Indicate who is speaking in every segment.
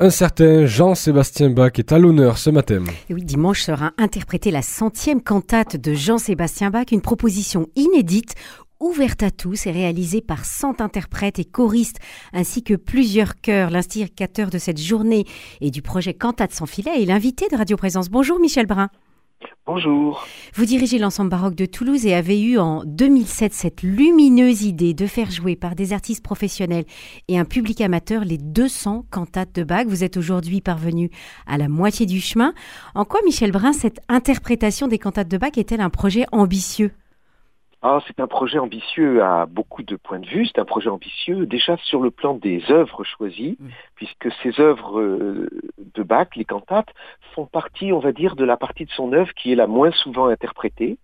Speaker 1: Un certain Jean-Sébastien Bach est à l'honneur ce matin.
Speaker 2: Oui, dimanche sera interprétée la centième cantate de Jean-Sébastien Bach, une proposition inédite ouverte à tous et réalisée par 100 interprètes et choristes ainsi que plusieurs chœurs. L'instigateur de cette journée et du projet Cantate sans filet est l'invité de Radio Présence. Bonjour Michel Brun.
Speaker 3: Bonjour.
Speaker 2: Vous dirigez l'ensemble baroque de Toulouse et avez eu en 2007 cette lumineuse idée de faire jouer par des artistes professionnels et un public amateur les 200 cantates de Bach. Vous êtes aujourd'hui parvenu à la moitié du chemin. En quoi, Michel Brun, cette interprétation des cantates de Bach est-elle un projet ambitieux?
Speaker 3: Ah, c'est un projet ambitieux à beaucoup de points de vue. C'est un projet ambitieux déjà sur le plan des œuvres choisies, mm. puisque ces œuvres euh, de Bach, les cantates, font partie, on va dire, de la partie de son œuvre qui est la moins souvent interprétée.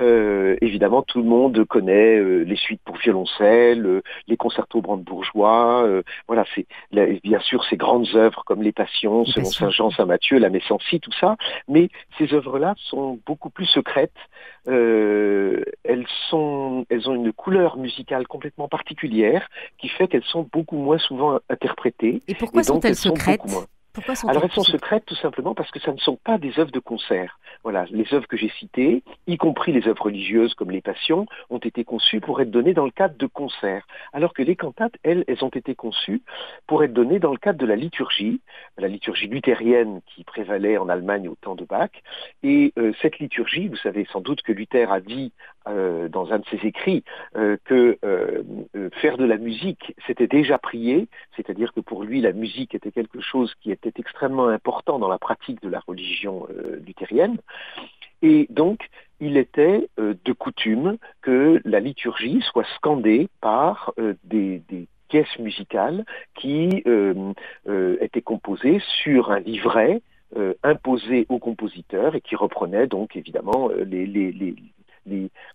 Speaker 3: Euh, évidemment, tout le monde connaît euh, les suites pour violoncelle, euh, les concertos brandebourgeois. voilà, c'est bien sûr ces grandes œuvres comme les Passions, selon Saint Jean, Saint Matthieu, la Messancy, tout ça. Mais ces œuvres-là sont beaucoup plus secrètes. elles sont, elles ont une couleur musicale complètement particulière qui fait qu'elles sont beaucoup moins souvent interprétées.
Speaker 2: Et pourquoi sont-elles secrètes?
Speaker 3: Alors elles sont secrètes tout simplement parce que ça ne sont pas des œuvres de concert. Voilà, les œuvres que j'ai citées, y compris les œuvres religieuses comme les Passions, ont été conçues pour être données dans le cadre de concerts, alors que les cantates, elles, elles ont été conçues pour être données dans le cadre de la liturgie, la liturgie luthérienne qui prévalait en Allemagne au temps de Bach. Et euh, cette liturgie, vous savez sans doute que Luther a dit euh, dans un de ses écrits euh, que faire de la musique, c'était déjà prier, c'est-à-dire que pour lui, la musique était quelque chose qui était extrêmement important dans la pratique de la religion euh, luthérienne. Et donc, il était euh, de coutume que la liturgie soit scandée par euh, des, pièces musicales qui étaient composées sur un livret imposé au compositeur et qui reprenait donc évidemment les, les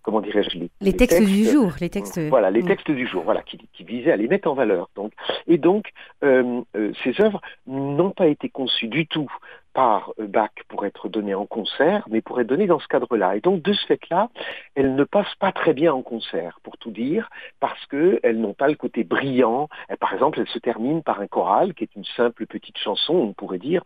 Speaker 3: comment dirais-je
Speaker 2: les, textes, du jour, les textes.
Speaker 3: Voilà, les mm. textes du jour, voilà, qui, qui visaient à les mettre en valeur. Donc, et donc, euh, euh, ces œuvres n'ont pas été conçues du tout par euh, Bach pour être données en concert, mais pour être données dans ce cadre-là. Et donc, de ce fait-là, elles ne passent pas très bien en concert, pour tout dire, parce qu'elles n'ont pas le côté brillant. par exemple, elles se terminent par un choral, qui est une simple petite chanson, on pourrait dire,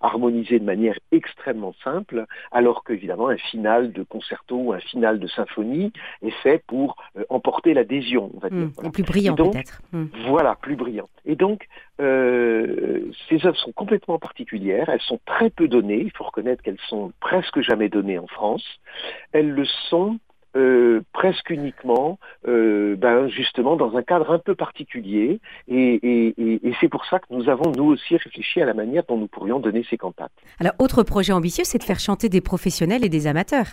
Speaker 3: harmonisée de manière extrêmement simple, alors qu'évidemment, un final de concerto ou un final de symphonie est fait pour emporter l'adhésion, on va dire.
Speaker 2: Mmh, plus brillant peut-être. Mmh.
Speaker 3: Voilà, plus brillant. Et donc, euh, ces œuvres sont complètement particulières, elles sont très peu données, il faut reconnaître qu'elles sont presque jamais données en France. Elles le sont euh, presque uniquement, euh, ben, justement, dans un cadre un peu particulier. Et, c'est pour ça que nous avons, nous aussi, réfléchi à la manière dont nous pourrions donner ces cantates.
Speaker 2: Alors, autre projet ambitieux, c'est de faire chanter des professionnels et des amateurs.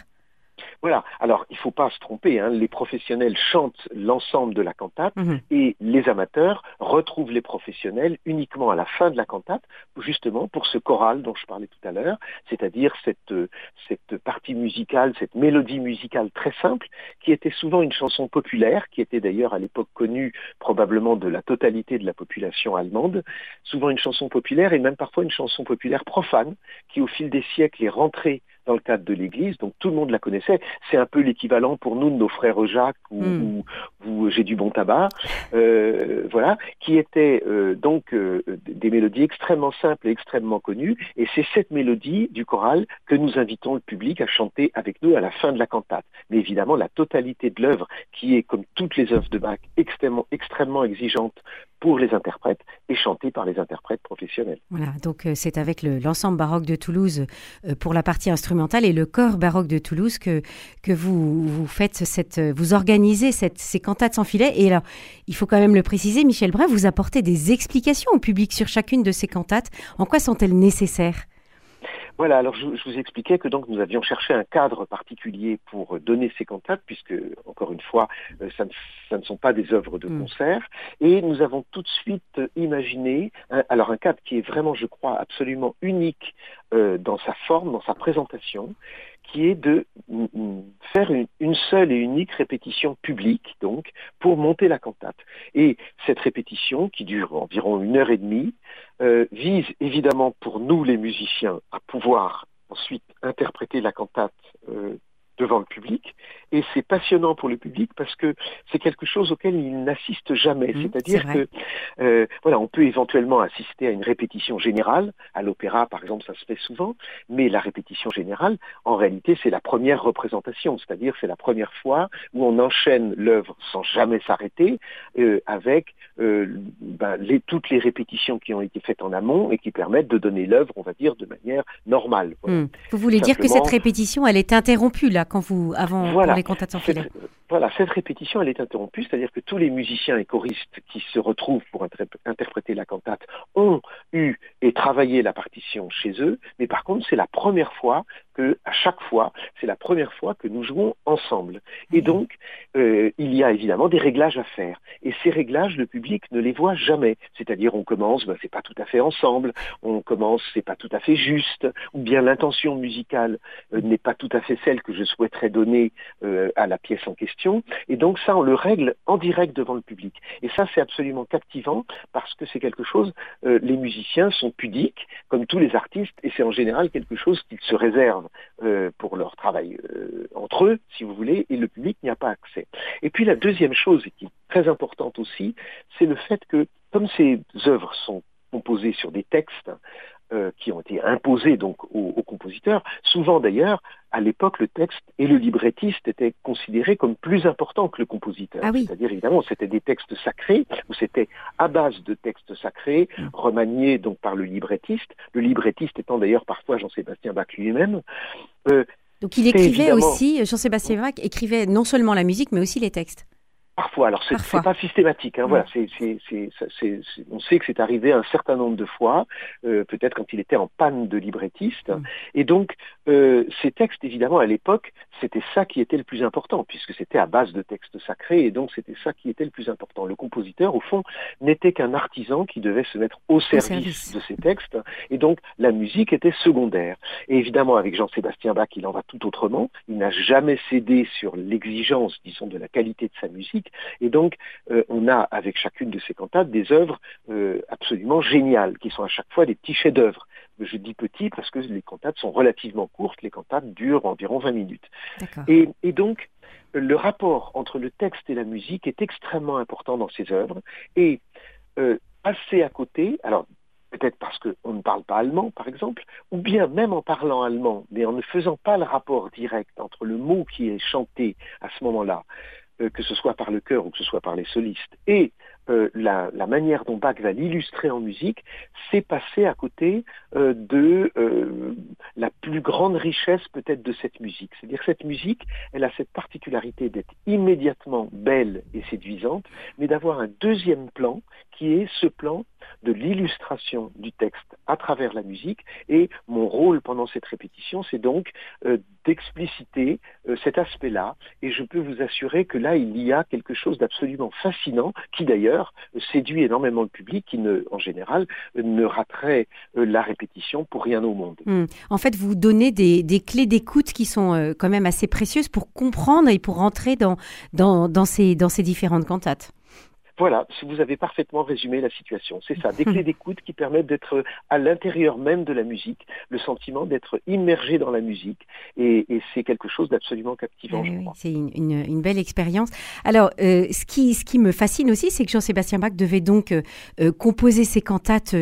Speaker 3: Voilà. Alors, il ne faut pas se tromper. Hein. Les professionnels chantent l'ensemble de la cantate mhm. et les amateurs retrouvent les professionnels uniquement à la fin de la cantate, justement pour ce choral dont je parlais tout à l'heure, c'est-à-dire cette, cette partie musicale, cette mélodie musicale très simple, qui était souvent une chanson populaire, qui était d'ailleurs à l'époque connue probablement de la totalité de la population allemande, souvent une chanson populaire et même parfois une chanson populaire profane, qui au fil des siècles est rentrée dans le cadre de l'Église, donc tout le monde la connaissait. C'est un peu l'équivalent pour nous de nos frères Jacques ou, hmm. J'ai du bon tabac, euh, voilà, qui étaient euh, donc euh, des mélodies extrêmement simples et extrêmement connues. Et c'est cette mélodie du choral que nous invitons le public à chanter avec nous à la fin de la cantate. Mais évidemment, la totalité de l'œuvre, qui est comme toutes les œuvres de Bach, extrêmement, extrêmement exigeante pour les interprètes et chantée par les interprètes professionnels.
Speaker 2: Voilà, donc c'est avec l'ensemble baroque de Toulouse pour la partie instrumentale et le corps baroque de Toulouse que, que vous, vous faites cette, vous organisez ces cantates sans filet. Et alors, il faut quand même le préciser, Michel Brun, vous apportez des explications au public sur chacune de ces cantates. En quoi sont-elles nécessaires?
Speaker 3: Voilà, alors je, vous expliquais que donc nous avions cherché un cadre particulier pour donner ces cantates, puisque, encore une fois, euh, ça ne, sont pas des œuvres de mm. concert, et nous avons tout de suite imaginé, alors un cadre qui est vraiment, je crois, absolument unique euh, dans sa forme, dans sa présentation, qui est de faire une, seule et unique répétition publique, donc, pour monter la cantate. Et cette répétition, qui dure environ une heure et demie, euh, vise évidemment pour nous les musiciens à pouvoir ensuite interpréter la cantate euh, devant le public. Et c'est passionnant pour le public parce que c'est quelque chose auquel il n'assiste jamais. Mmh, C'est-à-dire que euh, voilà, on peut éventuellement assister à une répétition générale. À l'opéra, par exemple, ça se fait souvent. Mais la répétition générale, en réalité, c'est la première représentation. C'est-à-dire c'est la première fois où on enchaîne l'œuvre sans jamais s'arrêter euh, avec euh, ben, les, toutes les répétitions qui ont été faites en amont et qui permettent de donner l'œuvre, on va dire, de manière normale.
Speaker 2: Mmh. Vous voulez dire que cette répétition, elle est interrompue là, quand vous avant
Speaker 3: voilà.
Speaker 2: Les cantates en filet
Speaker 3: voilà, cette répétition, elle est interrompue, c'est-à-dire que tous les musiciens et choristes qui se retrouvent pour interpréter la cantate ont eu et travaillé la partition chez eux, mais par contre, c'est la première fois que, à chaque fois, c'est la première fois que nous jouons ensemble. Et mmh. donc, euh, il y a évidemment des réglages à faire. Et ces réglages, le public ne les voit jamais. C'est-à-dire, on commence, ben, c'est pas tout à fait ensemble, on commence, c'est pas tout à fait juste, ou bien l'intention musicale euh, n'est pas tout à fait celle que je souhaiterais donner euh, à la pièce en question et donc ça, on le règle en direct devant le public. Et ça, c'est absolument captivant parce que c'est quelque chose, euh, les musiciens sont pudiques, comme tous les artistes, et c'est en général quelque chose qu'ils se réservent euh, pour leur travail euh, entre eux, si vous voulez, et le public n'y a pas accès. Et puis la deuxième chose, qui est très importante aussi, c'est le fait que, comme ces œuvres sont composées sur des textes, euh, qui ont été imposés donc aux, compositeurs. Souvent d'ailleurs, à l'époque, le texte et le librettiste étaient considérés comme plus importants que le compositeur.
Speaker 2: Ah
Speaker 3: C'est-à-dire évidemment, c'était des textes sacrés ou c'était à base de textes sacrés mm. remaniés donc par le librettiste. Le librettiste étant d'ailleurs parfois Jean-Sébastien Bach lui-même.
Speaker 2: Euh, donc il écrivait aussi, Jean-Sébastien Bach écrivait non seulement la musique mais aussi les textes.
Speaker 3: Parfois, alors c'est pas systématique. Hein, voilà, c'est, on sait que c'est arrivé un certain nombre de fois, euh, peut-être quand il était en panne de librettiste. Mm. Et donc, euh, ces textes, évidemment, à l'époque, c'était ça qui était le plus important, puisque c'était à base de textes sacrés, et donc c'était ça qui était le plus important. Le compositeur, au fond, n'était qu'un artisan qui devait se mettre au service, de ces textes, et donc la musique était secondaire. Et évidemment, avec Jean-Sébastien Bach, il en va tout autrement. Il n'a jamais cédé sur l'exigence, disons, de la qualité de sa musique et donc, euh, on a avec chacune de ces cantates des œuvres euh, absolument géniales, qui sont à chaque fois des petits chefs-d'œuvre. Je dis petits parce que les cantates sont relativement courtes, les cantates durent environ 20 minutes. Et, donc, le rapport entre le texte et la musique est extrêmement important dans ces œuvres. Et euh, passer à côté, alors peut-être parce qu'on ne parle pas allemand, par exemple, ou bien même en parlant allemand, mais en ne faisant pas le rapport direct entre le mot qui est chanté à ce moment-là, que ce soit par le chœur ou que ce soit par les solistes, et euh, la, manière dont Bach va l'illustrer en musique, c'est passer à côté euh, de la plus grande richesse peut-être de cette musique. C'est-à-dire que cette musique, elle a cette particularité d'être immédiatement belle et séduisante, mais d'avoir un deuxième plan qui est ce plan de l'illustration du texte à travers la musique. Et mon rôle pendant cette répétition, c'est donc euh, d'expliciter euh, cet aspect-là. Et je peux vous assurer que là, il y a quelque chose d'absolument fascinant, qui d'ailleurs séduit énormément le public, qui en général ne raterait euh, la répétition pour rien au monde.
Speaker 2: Hmm. En fait, vous donnez des, clés d'écoute qui sont quand même assez précieuses pour comprendre et pour rentrer dans, dans, ces, dans ces différentes cantates.
Speaker 3: Voilà, vous avez parfaitement résumé la situation. C'est ça, des clés d'écoute qui permettent d'être à l'intérieur même de la musique, le sentiment d'être immergé dans la musique. Et, c'est quelque chose d'absolument captivant, je crois.
Speaker 2: C'est une, belle expérience. Alors, euh, ce, qui, ce qui me fascine aussi, c'est que Jean-Sébastien Bach devait donc euh, euh, composer ses cantates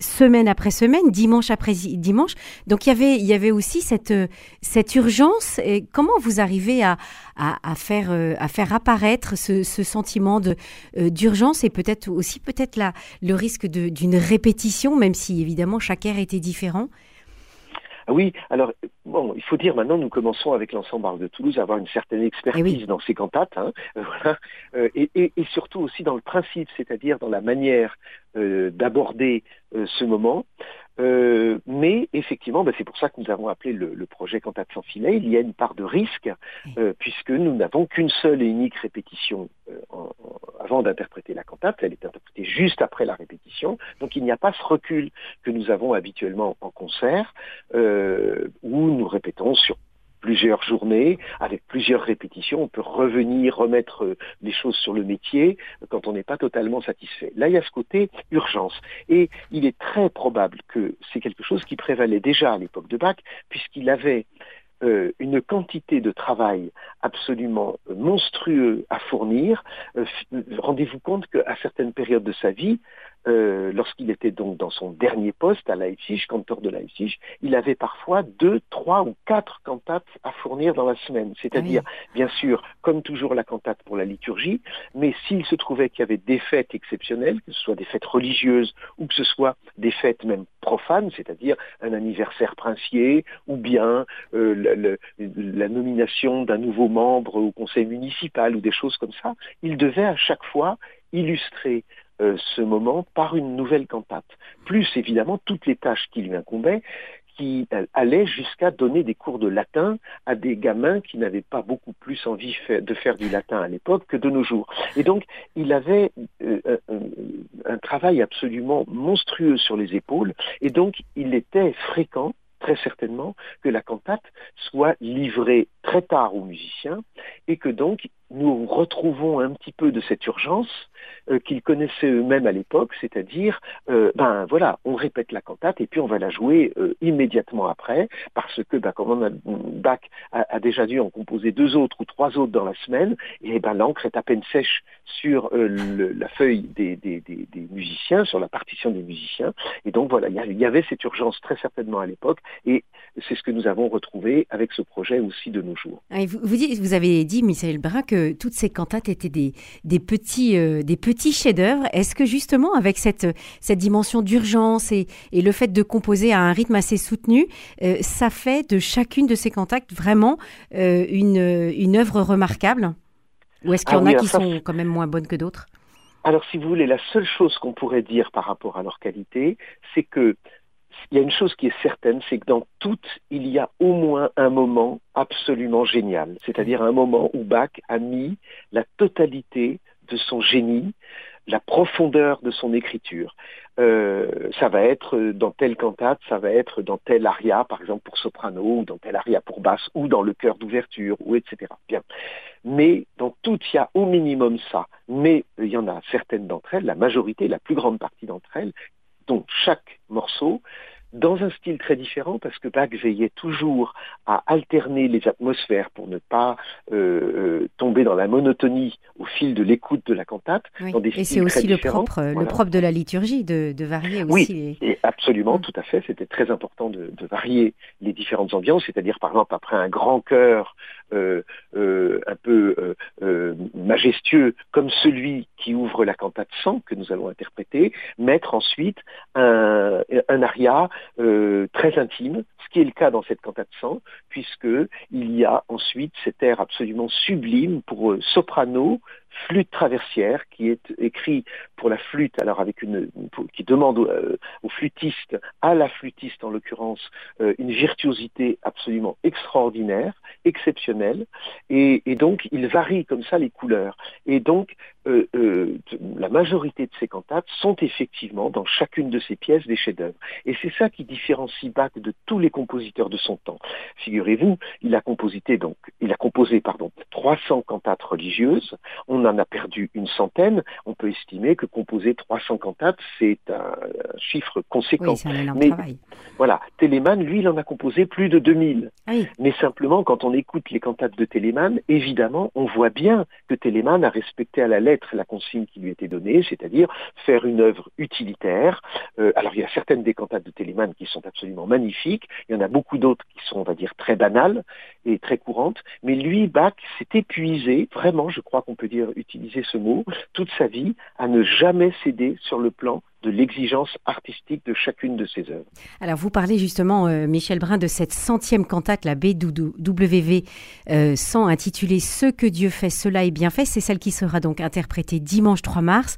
Speaker 2: semaine après semaine, dimanche après dimanche. Donc, il y avait, il y avait aussi cette, cette urgence. Et comment vous arrivez à, à, faire, à faire apparaître ce, ce sentiment de d'urgence et peut-être aussi peut-être le risque d'une répétition, même si évidemment chaque air était différent
Speaker 3: ah oui, alors bon, il faut dire maintenant, nous commençons avec l'ensemble de Toulouse à avoir une certaine expertise eh dans ces cantates, hein, euh, et, surtout aussi dans le principe, c'est-à-dire dans la manière euh, d'aborder ce moment. Euh, mais effectivement, bah, c'est pour ça que nous avons appelé le, projet Cantate sans filet. Il y a une part de risque, euh, puisque nous n'avons qu'une seule et unique répétition euh, avant d'interpréter la cantate. Elle est interprétée juste après la répétition. Donc il n'y a pas ce recul que nous avons habituellement en concert, où nous répétons sur plusieurs journées, avec plusieurs répétitions, on peut revenir, remettre euh, les choses sur le métier euh, quand on n'est pas totalement satisfait. Là, il y a ce côté urgence. Et il est très probable que c'est quelque chose qui prévalait déjà à l'époque de Bach, puisqu'il avait euh, une quantité de travail absolument monstrueux à fournir. Euh, rendez-vous compte qu'à certaines périodes de sa vie, euh, lorsqu'il était donc dans son dernier poste à Leipzig, cantor de Leipzig, il avait parfois deux, trois ou quatre cantates à fournir dans la semaine. C'est-à-dire, bien sûr, comme toujours la cantate pour la liturgie, mais s'il se trouvait qu'il y avait des fêtes exceptionnelles, que ce soit des fêtes religieuses ou que ce soit des fêtes même profanes, c'est-à-dire un anniversaire princier ou bien euh, la nomination d'un nouveau membre au conseil municipal ou des choses comme ça, il devait à chaque fois illustrer euh, ce moment par une nouvelle cantate. Plus évidemment toutes les tâches qui lui incombaient, qui euh, allaient jusqu'à donner des cours de latin à des gamins qui n'avaient pas beaucoup plus envie de faire du latin à l'époque que de nos jours. Et donc, il avait euh, un travail absolument monstrueux sur les épaules, et donc il était fréquent très certainement que la cantate soit livrée très tard aux musiciens et que donc nous retrouvons un petit peu de cette urgence euh, qu'ils connaissaient eux-mêmes à l'époque, c'est-à-dire, euh, ben voilà, on répète la cantate et puis on va la jouer euh, immédiatement après, parce que ben, comme on a, Bach a, déjà dû en composer deux autres ou trois autres dans la semaine, et ben l'encre est à peine sèche sur la feuille des, des, musiciens, sur la partition des musiciens, et donc voilà, il y, avait cette urgence très certainement à l'époque, et c'est ce que nous avons retrouvé avec ce projet aussi de nos jours.
Speaker 2: vous, vous, vous avez dit, Michel Brun, que toutes ces cantates étaient des, des petits, euh, des petits chefs-d'œuvre. Est-ce que justement, avec cette, cette dimension d'urgence et, et, le fait de composer à un rythme assez soutenu, euh, ça fait de chacune de ces cantates vraiment euh, une, une œuvre remarquable? Ou est-ce qu'il y en ah a qui sont quand même moins bonnes que d'autres?
Speaker 3: Alors, si vous voulez, la seule chose qu'on pourrait dire par rapport à leur qualité, c'est que il y a une chose qui est certaine, c'est que dans toutes, il y a au moins un moment absolument génial, c'est-à-dire un moment où Bach a mis la totalité de son génie, la profondeur de son écriture. Euh, ça va être dans telle cantate, ça va être dans tel aria, par exemple pour soprano, ou dans tel aria pour basse, ou dans le chœur d'ouverture, ou etc. Bien. Mais dans toutes, il y a au minimum ça. Mais il y en a certaines d'entre elles, la majorité, la plus grande partie d'entre elles, dont chaque morceau dans un style très différent parce que Bach veillait toujours à alterner les atmosphères pour ne pas euh, euh, tomber dans la monotonie au fil de l'écoute de la cantate.
Speaker 2: et c'est aussi le propre, le propre de la liturgie de, varier
Speaker 3: aussi. Oui, absolument, mm. tout à fait. C'était très important de, varier les différentes ambiances, c'est-à-dire par exemple après un grand chœur euh, un peu majestueux comme celui qui ouvre la cantate 100 que nous allons interpréter, mettre ensuite un, un aria euh, très intime, ce qui est le cas dans cette cantate 100, puisque il y a ensuite cet air absolument sublime pour euh, soprano, flûte traversière qui est écrit pour la flûte, alors avec une qui demande euh, au, flûtiste, à la flûtiste en l'occurrence, euh, une virtuosité absolument extraordinaire, exceptionnelle, et, donc il varie comme ça les couleurs. Et donc euh, la majorité de ces cantates sont effectivement dans chacune de ces pièces des chefs-d'œuvre. Et c'est ça qui différencie Bach de tous les compositeurs de son temps. Figurez-vous, il a composé donc, il a composé pardon 300 cantates religieuses. On en a perdu une centaine, on peut estimer que composer 300 cantates, c'est un, chiffre conséquent.
Speaker 2: Mais
Speaker 3: voilà, Téléman, lui, il en a composé plus de 2000. Ah Mais simplement, quand on écoute les cantates de Téléman, évidemment, on voit bien que Téléman a respecté à la lettre la consigne qui lui était donnée, c'est-à-dire faire une œuvre utilitaire. Euh, alors, il y a certaines des cantates de Téléman qui sont absolument magnifiques, il y en a beaucoup d'autres qui sont, on va dire, très banales et très courantes, mais lui, Bach, s'est épuisé, vraiment, je crois qu'on peut dire utiliser ce mot, toute sa vie, à ne jamais céder sur le plan de l'exigence artistique de chacune de ses œuvres.
Speaker 2: Alors vous parlez justement, euh, Michel Brun, de cette centième cantate, la BWV 100, euh, intitulée Ce que Dieu fait, cela est bien fait. C'est celle qui sera donc interprétée dimanche 3 mars.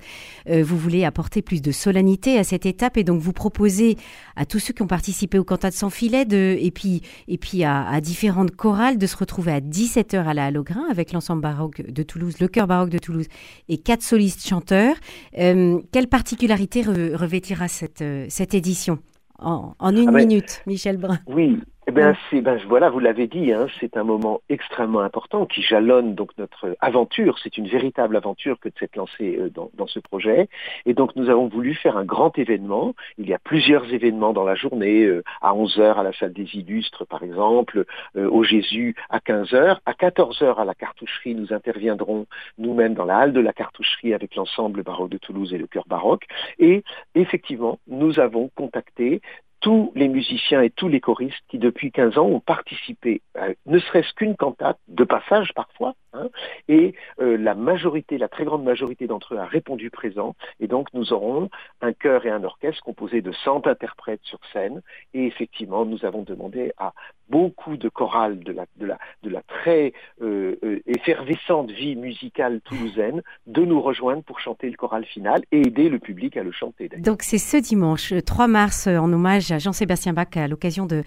Speaker 2: Euh, vous voulez apporter plus de solennité à cette étape et donc vous proposez à tous ceux qui ont participé aux cantates sans filet et puis, et puis à, différentes chorales de se retrouver à 17h à la Hallogrin avec l'ensemble baroque de Toulouse, le chœur baroque de Toulouse et quatre solistes chanteurs. quelle particularité revêtira cette, euh, cette édition. En, une ah ben, minute, Michel Brun.
Speaker 3: Oui, ben, ben, voilà, vous l'avez dit, hein, c'est un moment extrêmement important qui jalonne donc notre aventure. C'est une véritable aventure que de s'être lancé euh, dans, dans, ce projet. Et donc nous avons voulu faire un grand événement. Il y a plusieurs événements dans la journée, euh, à 11h à la salle des illustres par exemple, euh, au Jésus à 15h. À 14h à la cartoucherie, nous interviendrons nous-mêmes dans la halle de la cartoucherie avec l'ensemble baroque de Toulouse et le chœur baroque. Et effectivement, nous avons contacté tous les musiciens et tous les choristes qui depuis 15 ans ont participé, ne serait-ce qu'une cantate, de passage parfois, hein, et euh, la majorité, la très grande majorité d'entre eux a répondu présent, et donc nous aurons un chœur et un orchestre composé de 100 interprètes sur scène, et effectivement nous avons demandé à beaucoup de chorales de la, très euh, euh, effervescente vie musicale toulousaine de nous rejoindre pour chanter le choral final et aider le public à le chanter.
Speaker 2: Donc c'est ce dimanche 3 mars en hommage Jean-Sébastien Bach à l'occasion de,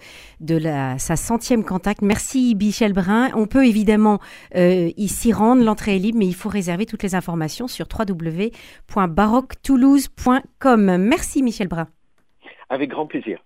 Speaker 2: la, sa centième contact. Merci Michel Brun. On peut évidemment euh, ici rendre, l'entrée est libre, mais il faut réserver toutes les informations sur www.baroquetoulouse.com. Merci Michel Brun.
Speaker 3: Avec grand plaisir.